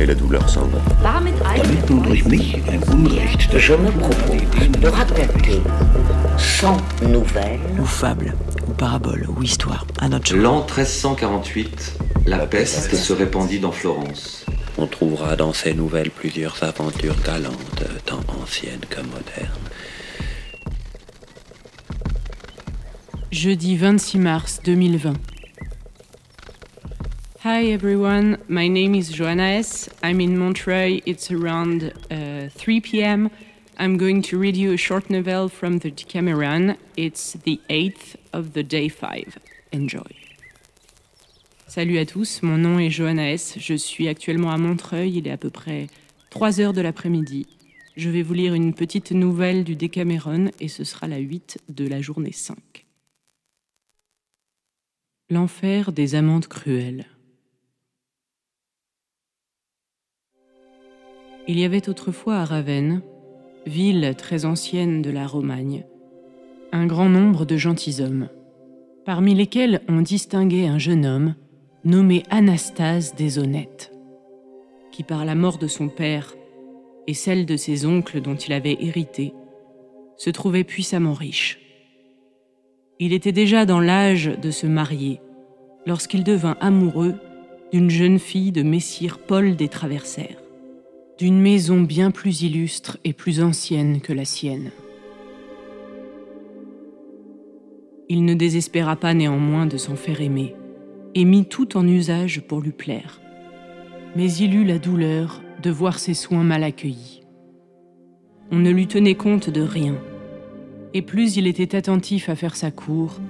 et la douleur s'en va. Damit nun durch mich ein Unrecht je me propose de raconter 100 nouvelles ou fable, ou parabole, ou histoire, à notre L'an 1348, la peste se répandit dans Florence. On trouvera dans ces nouvelles plusieurs aventures galantes, tant anciennes que modernes. Jeudi 26 mars 2020. Hi everyone, my name is Joanna S. I'm in Montreuil. It's around uh, 3 p.m. I'm going to read you a short novel from the Decameron. It's the 8th of the day 5. Enjoy. Salut à tous, mon nom est Joanna S. Je suis actuellement à Montreuil, il est à peu près 3 heures de l'après-midi. Je vais vous lire une petite nouvelle du Decameron et ce sera la 8 de la journée 5. L'enfer des amantes cruelles. Il y avait autrefois à Ravenne, ville très ancienne de la Romagne, un grand nombre de gentilshommes, parmi lesquels on distinguait un jeune homme nommé Anastase des Honnêtes, qui par la mort de son père et celle de ses oncles dont il avait hérité, se trouvait puissamment riche. Il était déjà dans l'âge de se marier lorsqu'il devint amoureux d'une jeune fille de Messire Paul des Traversaires, d'une maison bien plus illustre et plus ancienne que la sienne. Il ne désespéra pas néanmoins de s'en faire aimer, et mit tout en usage pour lui plaire. Mais il eut la douleur de voir ses soins mal accueillis. On ne lui tenait compte de rien, et plus il était attentif à faire sa cour,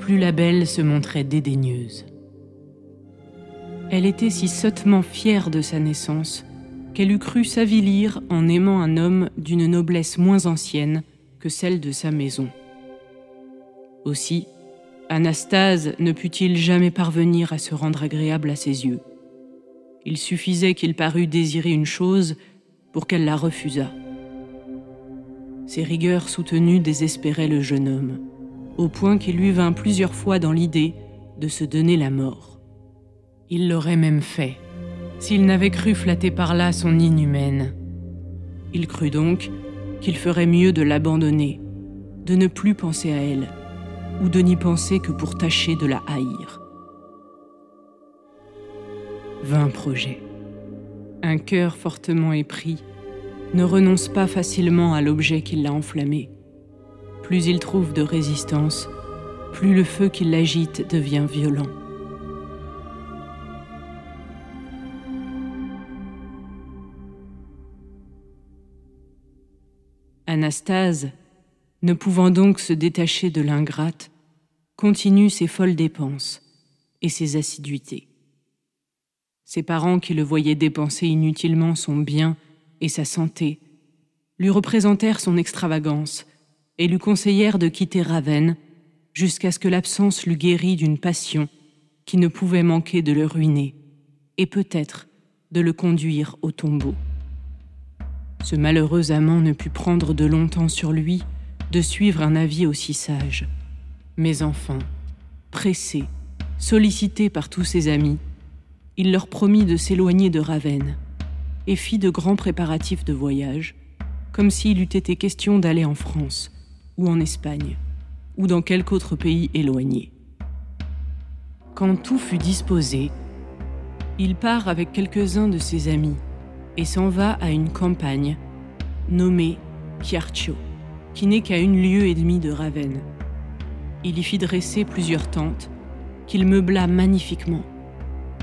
plus la belle se montrait dédaigneuse. Elle était si sottement fière de sa naissance qu'elle eût cru s'avilir en aimant un homme d'une noblesse moins ancienne que celle de sa maison. Aussi, Anastase ne put-il jamais parvenir à se rendre agréable à ses yeux. Il suffisait qu'il parût désirer une chose pour qu'elle la refusât. Ses rigueurs soutenues désespéraient le jeune homme, au point qu'il lui vint plusieurs fois dans l'idée de se donner la mort. Il l'aurait même fait, s'il n'avait cru flatter par là son inhumaine. Il crut donc qu'il ferait mieux de l'abandonner, de ne plus penser à elle, ou de n'y penser que pour tâcher de la haïr. Vain projet. Un cœur fortement épris ne renonce pas facilement à l'objet qui l'a enflammé. Plus il trouve de résistance, plus le feu qui l'agite devient violent. Anastase, ne pouvant donc se détacher de l'ingrate, continue ses folles dépenses et ses assiduités. Ses parents qui le voyaient dépenser inutilement son bien et sa santé lui représentèrent son extravagance et lui conseillèrent de quitter Ravenne jusqu'à ce que l'absence l'eût guéri d'une passion qui ne pouvait manquer de le ruiner et peut-être de le conduire au tombeau. Ce malheureux amant ne put prendre de longtemps sur lui de suivre un avis aussi sage. Mais enfin, pressé, sollicité par tous ses amis, il leur promit de s'éloigner de Ravenne et fit de grands préparatifs de voyage, comme s'il eût été question d'aller en France ou en Espagne ou dans quelque autre pays éloigné. Quand tout fut disposé, il part avec quelques-uns de ses amis et s'en va à une campagne nommée Chiarcio, qui n'est qu'à une lieue et demie de Ravenne. Il y fit dresser plusieurs tentes, qu'il meubla magnifiquement,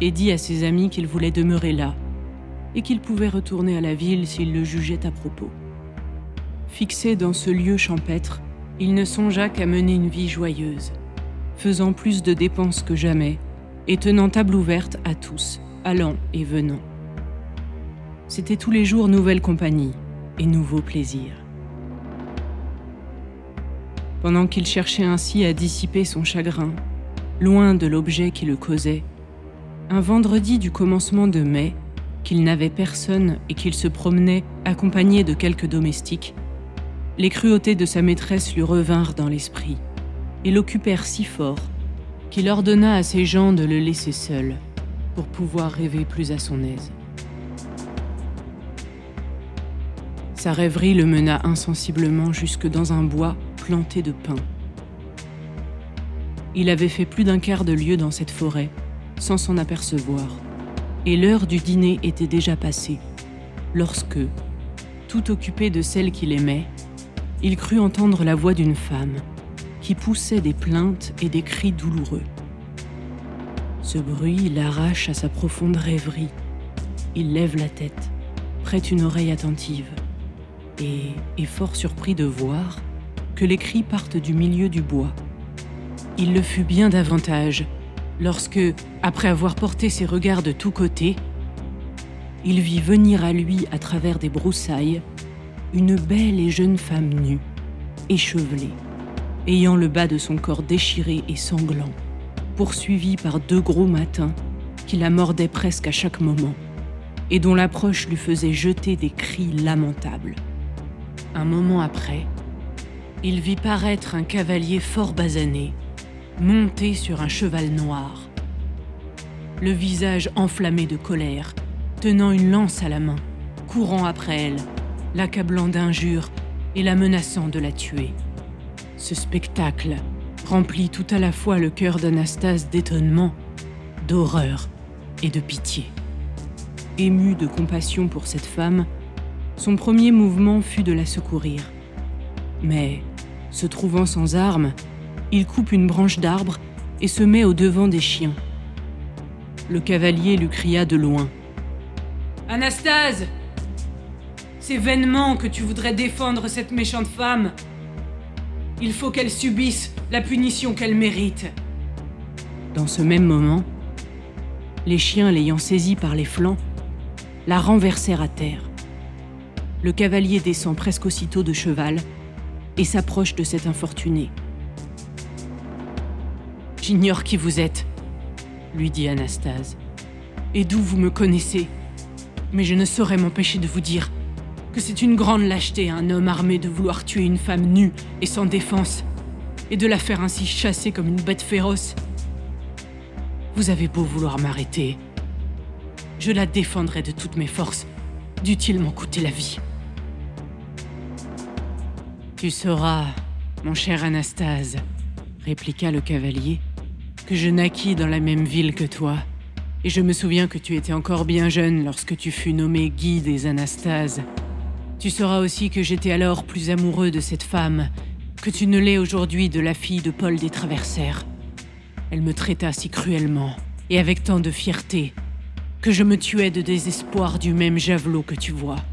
et dit à ses amis qu'il voulait demeurer là, et qu'il pouvait retourner à la ville s'il le jugeait à propos. Fixé dans ce lieu champêtre, il ne songea qu'à mener une vie joyeuse, faisant plus de dépenses que jamais, et tenant table ouverte à tous, allant et venant. C'était tous les jours nouvelle compagnie et nouveaux plaisirs. Pendant qu'il cherchait ainsi à dissiper son chagrin, loin de l'objet qui le causait, un vendredi du commencement de mai, qu'il n'avait personne et qu'il se promenait accompagné de quelques domestiques, les cruautés de sa maîtresse lui revinrent dans l'esprit et l'occupèrent si fort qu'il ordonna à ses gens de le laisser seul pour pouvoir rêver plus à son aise. Sa rêverie le mena insensiblement jusque dans un bois planté de pins. Il avait fait plus d'un quart de lieue dans cette forêt sans s'en apercevoir, et l'heure du dîner était déjà passée, lorsque, tout occupé de celle qu'il aimait, il crut entendre la voix d'une femme qui poussait des plaintes et des cris douloureux. Ce bruit l'arrache à sa profonde rêverie. Il lève la tête, prête une oreille attentive, et est fort surpris de voir que les cris partent du milieu du bois. Il le fut bien davantage lorsque, après avoir porté ses regards de tous côtés, il vit venir à lui à travers des broussailles une belle et jeune femme nue, échevelée, ayant le bas de son corps déchiré et sanglant, poursuivie par deux gros matins qui la mordaient presque à chaque moment, et dont l'approche lui faisait jeter des cris lamentables. Un moment après, il vit paraître un cavalier fort basané, monté sur un cheval noir, le visage enflammé de colère, tenant une lance à la main, courant après elle, l'accablant d'injures et la menaçant de la tuer. Ce spectacle remplit tout à la fois le cœur d'Anastase d'étonnement, d'horreur et de pitié. Ému de compassion pour cette femme, son premier mouvement fut de la secourir. Mais, se trouvant sans armes, il coupe une branche d'arbre et se met au devant des chiens. Le cavalier lui cria de loin. Anastase C'est vainement que tu voudrais défendre cette méchante femme. Il faut qu'elle subisse la punition qu'elle mérite. Dans ce même moment, les chiens l'ayant saisie par les flancs, la renversèrent à terre. Le cavalier descend presque aussitôt de cheval et s'approche de cet infortuné. J'ignore qui vous êtes, lui dit Anastase, et d'où vous me connaissez? Mais je ne saurais m'empêcher de vous dire que c'est une grande lâcheté à un homme armé de vouloir tuer une femme nue et sans défense, et de la faire ainsi chasser comme une bête féroce. Vous avez beau vouloir m'arrêter, je la défendrai de toutes mes forces, dût-il m'en coûter la vie? Tu sauras, mon cher Anastase, répliqua le cavalier, que je naquis dans la même ville que toi. Et je me souviens que tu étais encore bien jeune lorsque tu fus nommé guide des Anastases. Tu sauras aussi que j'étais alors plus amoureux de cette femme que tu ne l'es aujourd'hui de la fille de Paul des Traversaires. Elle me traita si cruellement et avec tant de fierté que je me tuais de désespoir du même javelot que tu vois.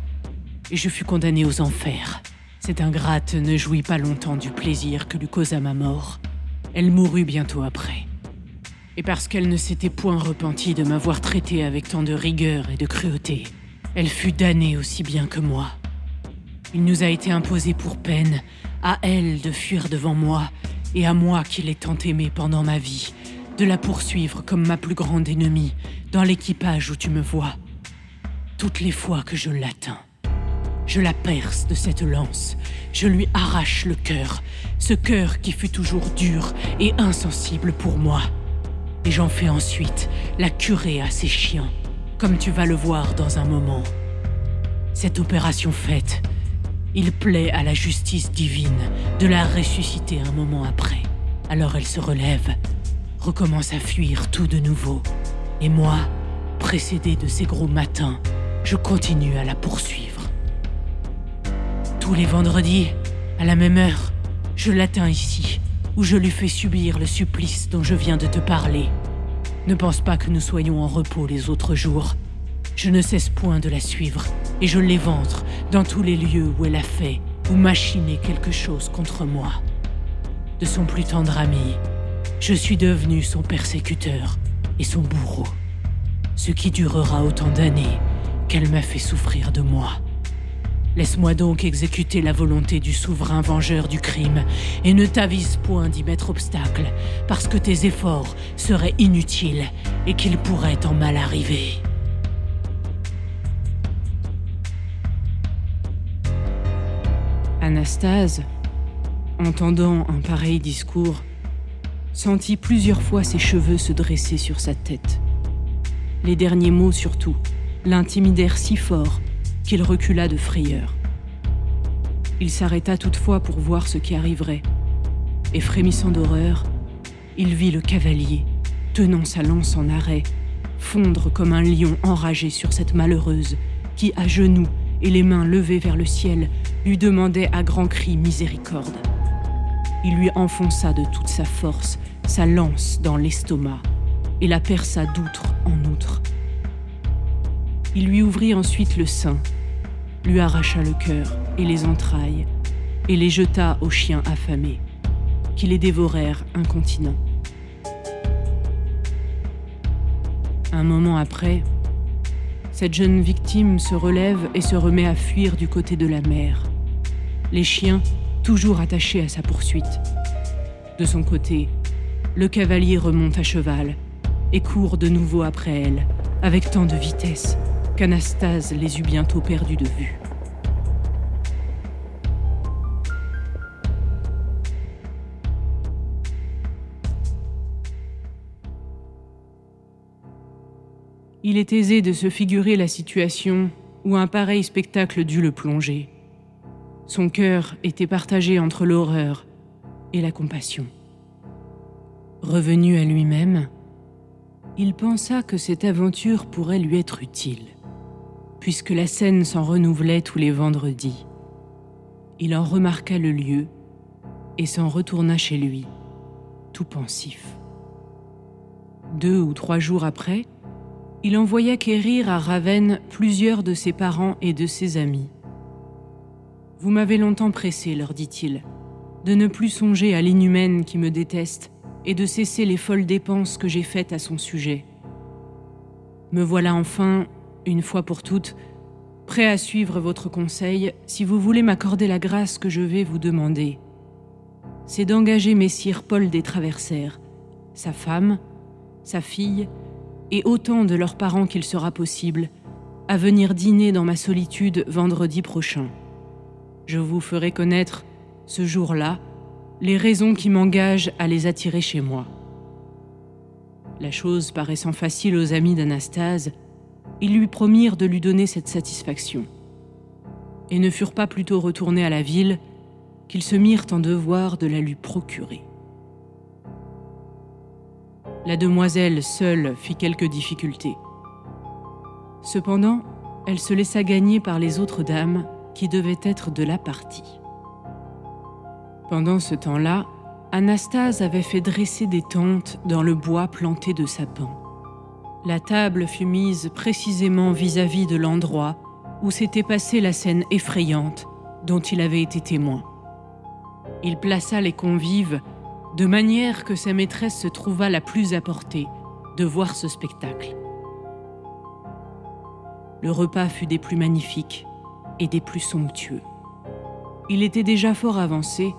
Et je fus condamné aux enfers. Cette ingrate ne jouit pas longtemps du plaisir que lui causa ma mort. Elle mourut bientôt après. Et parce qu'elle ne s'était point repentie de m'avoir traité avec tant de rigueur et de cruauté, elle fut damnée aussi bien que moi. Il nous a été imposé pour peine, à elle de fuir devant moi, et à moi qui l'ai tant aimée pendant ma vie, de la poursuivre comme ma plus grande ennemie, dans l'équipage où tu me vois. Toutes les fois que je l'atteins, je la perce de cette lance, je lui arrache le cœur, ce cœur qui fut toujours dur et insensible pour moi. Et j'en fais ensuite la curée à ses chiens, comme tu vas le voir dans un moment. Cette opération faite, il plaît à la justice divine de la ressusciter un moment après. Alors elle se relève, recommence à fuir tout de nouveau. Et moi, précédé de ces gros matins, je continue à la poursuivre. Tous les vendredis, à la même heure, je l'atteins ici, où je lui fais subir le supplice dont je viens de te parler. Ne pense pas que nous soyons en repos les autres jours. Je ne cesse point de la suivre, et je l'éventre dans tous les lieux où elle a fait ou machiné quelque chose contre moi. De son plus tendre ami, je suis devenu son persécuteur et son bourreau. Ce qui durera autant d'années qu'elle m'a fait souffrir de moi. Laisse-moi donc exécuter la volonté du souverain vengeur du crime, et ne t'avise point d'y mettre obstacle, parce que tes efforts seraient inutiles et qu'il pourrait en mal arriver. Anastase, entendant un pareil discours, sentit plusieurs fois ses cheveux se dresser sur sa tête. Les derniers mots surtout l'intimidèrent si fort qu'il recula de frayeur. Il s'arrêta toutefois pour voir ce qui arriverait, et frémissant d'horreur, il vit le cavalier, tenant sa lance en arrêt, fondre comme un lion enragé sur cette malheureuse qui, à genoux et les mains levées vers le ciel, lui demandait à grands cris miséricorde. Il lui enfonça de toute sa force sa lance dans l'estomac et la perça d'outre en outre. Il lui ouvrit ensuite le sein lui arracha le cœur et les entrailles, et les jeta aux chiens affamés, qui les dévorèrent incontinents. Un moment après, cette jeune victime se relève et se remet à fuir du côté de la mer, les chiens toujours attachés à sa poursuite. De son côté, le cavalier remonte à cheval et court de nouveau après elle, avec tant de vitesse qu'Anastase les eut bientôt perdus de vue. Il est aisé de se figurer la situation où un pareil spectacle dut le plonger. Son cœur était partagé entre l'horreur et la compassion. Revenu à lui-même, il pensa que cette aventure pourrait lui être utile puisque la scène s'en renouvelait tous les vendredis. Il en remarqua le lieu et s'en retourna chez lui, tout pensif. Deux ou trois jours après, il envoya quérir à Ravenne plusieurs de ses parents et de ses amis. Vous m'avez longtemps pressé, leur dit-il, de ne plus songer à l'inhumaine qui me déteste et de cesser les folles dépenses que j'ai faites à son sujet. Me voilà enfin une fois pour toutes, prêt à suivre votre conseil si vous voulez m'accorder la grâce que je vais vous demander. C'est d'engager Messire Paul des Traversaires, sa femme, sa fille, et autant de leurs parents qu'il sera possible, à venir dîner dans ma solitude vendredi prochain. Je vous ferai connaître, ce jour-là, les raisons qui m'engagent à les attirer chez moi. La chose paraissant facile aux amis d'Anastase, ils lui promirent de lui donner cette satisfaction, et ne furent pas plutôt retournés à la ville qu'ils se mirent en devoir de la lui procurer. La demoiselle seule fit quelques difficultés. Cependant, elle se laissa gagner par les autres dames qui devaient être de la partie. Pendant ce temps-là, Anastase avait fait dresser des tentes dans le bois planté de sapins. La table fut mise précisément vis-à-vis de l'endroit où s'était passée la scène effrayante dont il avait été témoin. Il plaça les convives de manière que sa maîtresse se trouva la plus à portée de voir ce spectacle. Le repas fut des plus magnifiques et des plus somptueux. Il était déjà fort avancé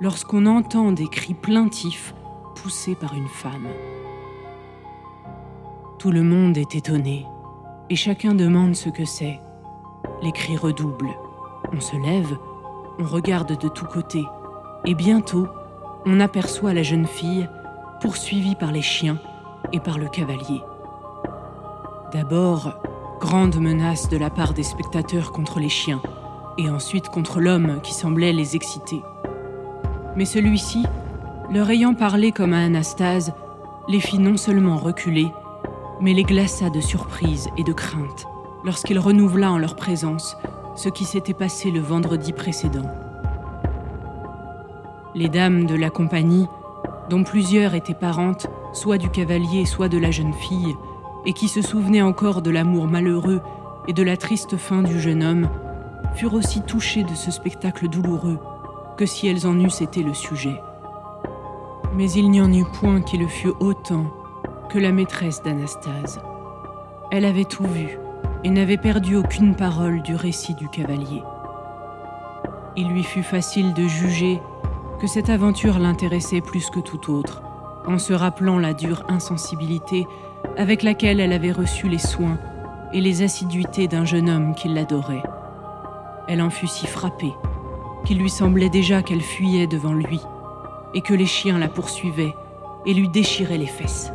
lorsqu'on entend des cris plaintifs poussés par une femme. Tout le monde est étonné, et chacun demande ce que c'est. Les cris redoublent. On se lève, on regarde de tous côtés, et bientôt, on aperçoit la jeune fille poursuivie par les chiens et par le cavalier. D'abord, grande menace de la part des spectateurs contre les chiens, et ensuite contre l'homme qui semblait les exciter. Mais celui-ci, leur ayant parlé comme à Anastase, les fit non seulement reculer, mais les glaça de surprise et de crainte lorsqu'il renouvela en leur présence ce qui s'était passé le vendredi précédent. Les dames de la compagnie, dont plusieurs étaient parentes soit du cavalier, soit de la jeune fille, et qui se souvenaient encore de l'amour malheureux et de la triste fin du jeune homme, furent aussi touchées de ce spectacle douloureux que si elles en eussent été le sujet. Mais il n'y en eut point qui le fût autant que la maîtresse d'Anastase. Elle avait tout vu et n'avait perdu aucune parole du récit du cavalier. Il lui fut facile de juger que cette aventure l'intéressait plus que tout autre, en se rappelant la dure insensibilité avec laquelle elle avait reçu les soins et les assiduités d'un jeune homme qui l'adorait. Elle en fut si frappée qu'il lui semblait déjà qu'elle fuyait devant lui et que les chiens la poursuivaient et lui déchiraient les fesses.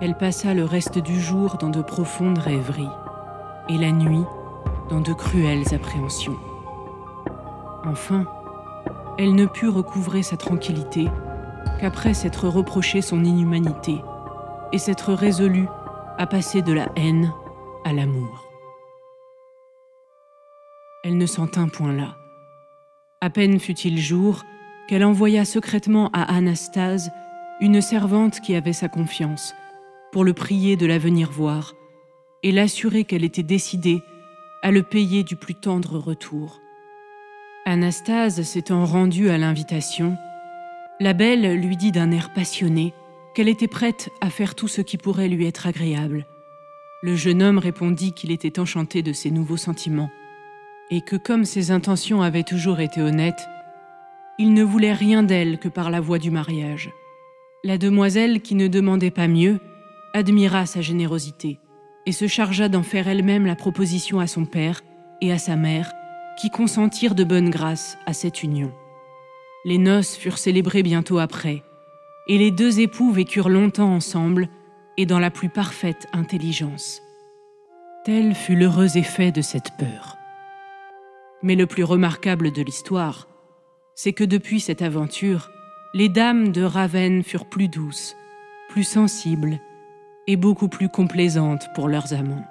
Elle passa le reste du jour dans de profondes rêveries et la nuit dans de cruelles appréhensions. Enfin, elle ne put recouvrer sa tranquillité qu'après s'être reproché son inhumanité et s'être résolue à passer de la haine à l'amour. Elle ne s'en tint point là. À peine fut-il jour qu'elle envoya secrètement à Anastase une servante qui avait sa confiance, pour le prier de la venir voir et l'assurer qu'elle était décidée à le payer du plus tendre retour. Anastase s'étant rendue à l'invitation, la belle lui dit d'un air passionné qu'elle était prête à faire tout ce qui pourrait lui être agréable. Le jeune homme répondit qu'il était enchanté de ses nouveaux sentiments et que comme ses intentions avaient toujours été honnêtes, il ne voulait rien d'elle que par la voie du mariage. La demoiselle, qui ne demandait pas mieux, admira sa générosité et se chargea d'en faire elle-même la proposition à son père et à sa mère, qui consentirent de bonne grâce à cette union. Les noces furent célébrées bientôt après, et les deux époux vécurent longtemps ensemble et dans la plus parfaite intelligence. Tel fut l'heureux effet de cette peur. Mais le plus remarquable de l'histoire, c'est que depuis cette aventure, les dames de Ravenne furent plus douces, plus sensibles et beaucoup plus complaisantes pour leurs amants.